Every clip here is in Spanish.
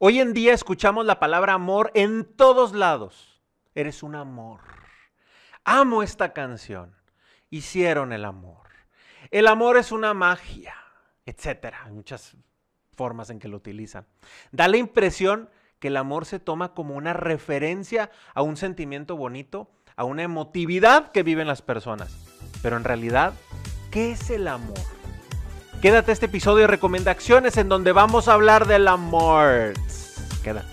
Hoy en día escuchamos la palabra amor en todos lados. Eres un amor. Amo esta canción. Hicieron el amor. El amor es una magia, etcétera. Hay muchas formas en que lo utilizan. Da la impresión que el amor se toma como una referencia a un sentimiento bonito, a una emotividad que viven las personas. Pero en realidad, ¿qué es el amor? Quédate este episodio de recomendaciones en donde vamos a hablar del amor. Quédate.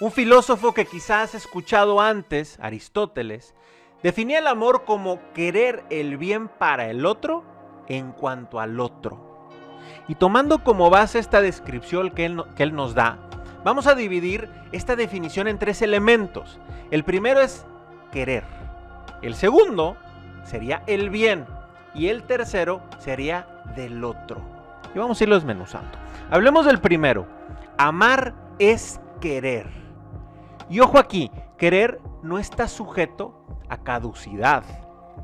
Un filósofo que quizás has escuchado antes, Aristóteles, definía el amor como querer el bien para el otro en cuanto al otro. Y tomando como base esta descripción que él, que él nos da, Vamos a dividir esta definición en tres elementos. El primero es querer. El segundo sería el bien. Y el tercero sería del otro. Y vamos a irlo desmenuzando. Hablemos del primero. Amar es querer. Y ojo aquí, querer no está sujeto a caducidad.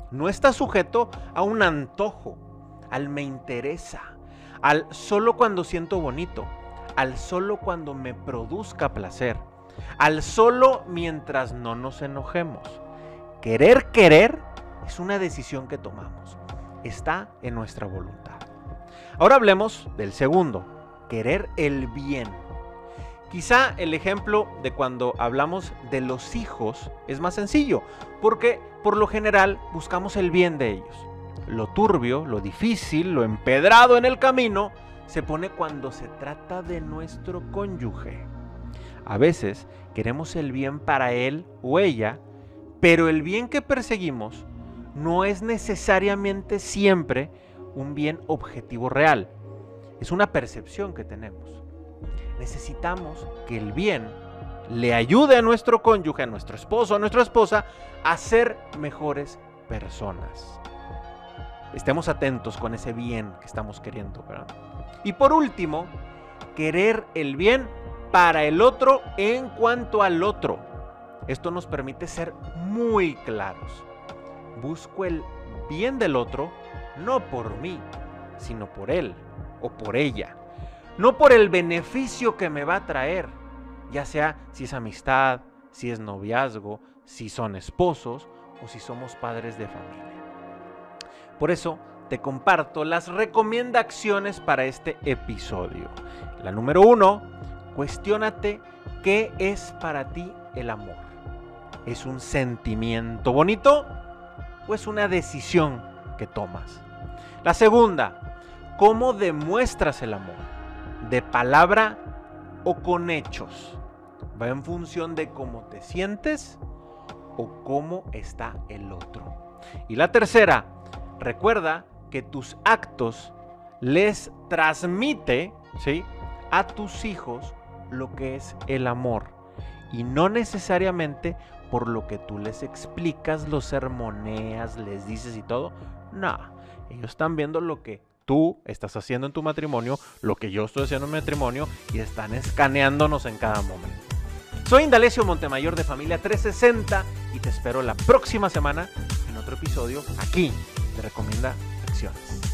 No está sujeto a un antojo, al me interesa, al solo cuando siento bonito al solo cuando me produzca placer, al solo mientras no nos enojemos. Querer querer es una decisión que tomamos. Está en nuestra voluntad. Ahora hablemos del segundo, querer el bien. Quizá el ejemplo de cuando hablamos de los hijos es más sencillo, porque por lo general buscamos el bien de ellos. Lo turbio, lo difícil, lo empedrado en el camino, se pone cuando se trata de nuestro cónyuge. A veces queremos el bien para él o ella, pero el bien que perseguimos no es necesariamente siempre un bien objetivo real. Es una percepción que tenemos. Necesitamos que el bien le ayude a nuestro cónyuge, a nuestro esposo, a nuestra esposa, a ser mejores personas. Estemos atentos con ese bien que estamos queriendo. ¿verdad? Y por último, querer el bien para el otro en cuanto al otro. Esto nos permite ser muy claros. Busco el bien del otro no por mí, sino por él o por ella. No por el beneficio que me va a traer, ya sea si es amistad, si es noviazgo, si son esposos o si somos padres de familia. Por eso, te comparto las recomendaciones para este episodio. La número uno, cuestiónate qué es para ti el amor. ¿Es un sentimiento bonito o es una decisión que tomas? La segunda, ¿cómo demuestras el amor? ¿De palabra o con hechos? ¿Va en función de cómo te sientes o cómo está el otro? Y la tercera, recuerda que tus actos les transmite, ¿sí? A tus hijos lo que es el amor. Y no necesariamente por lo que tú les explicas, los sermoneas, les dices y todo. No, ellos están viendo lo que tú estás haciendo en tu matrimonio, lo que yo estoy haciendo en mi matrimonio y están escaneándonos en cada momento. Soy Indalecio Montemayor de Familia 360 y te espero la próxima semana en otro episodio aquí te Recomienda bendiciones.